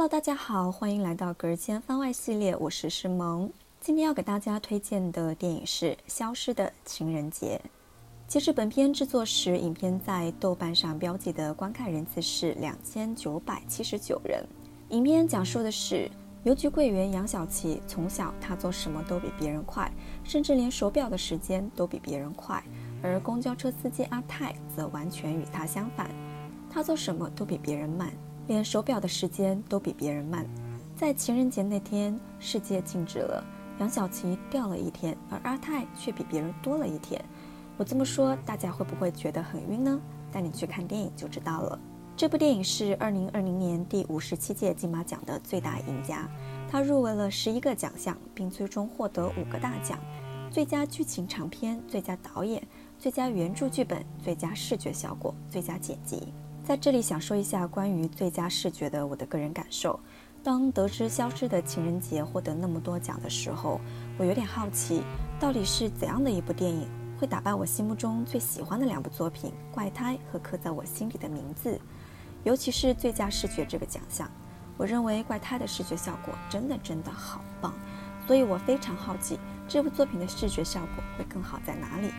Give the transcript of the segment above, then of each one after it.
Hello，大家好，欢迎来到隔间番外系列，我是诗萌。今天要给大家推荐的电影是《消失的情人节》。截至本片制作时，影片在豆瓣上标记的观看人次是两千九百七十九人。影片讲述的是邮局柜员杨小琪，从小他做什么都比别人快，甚至连手表的时间都比别人快；而公交车司机阿泰则完全与他相反，他做什么都比别人慢。连手表的时间都比别人慢，在情人节那天，世界静止了，杨小琪掉了一天，而阿泰却比别人多了一天。我这么说，大家会不会觉得很晕呢？带你去看电影就知道了。这部电影是二零二零年第五十七届金马奖的最大赢家，它入围了十一个奖项，并最终获得五个大奖：最佳剧情长片、最佳导演、最佳原著剧本、最佳视觉效果、最佳剪辑。在这里想说一下关于最佳视觉的我的个人感受。当得知《消失的情人节》获得那么多奖的时候，我有点好奇，到底是怎样的一部电影会打败我心目中最喜欢的两部作品《怪胎》和刻在我心里的名字？尤其是最佳视觉这个奖项，我认为《怪胎》的视觉效果真的真的好棒，所以我非常好奇这部作品的视觉效果会更好在哪里。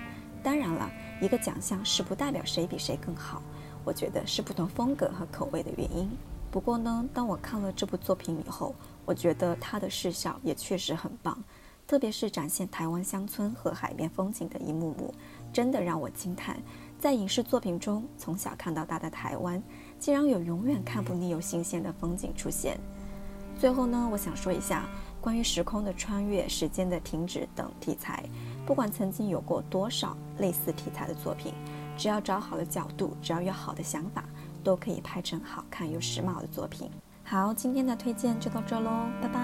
当然了，一个奖项是不代表谁比谁更好。我觉得是不同风格和口味的原因。不过呢，当我看了这部作品以后，我觉得它的视效也确实很棒，特别是展现台湾乡村和海边风景的一幕幕，真的让我惊叹。在影视作品中，从小看到大的台湾，竟然有永远看不腻又新鲜的风景出现。最后呢，我想说一下关于时空的穿越、时间的停止等题材，不管曾经有过多少类似题材的作品。只要找好了角度，只要有好的想法，都可以拍成好看又时髦的作品。好，今天的推荐就到这喽，拜拜。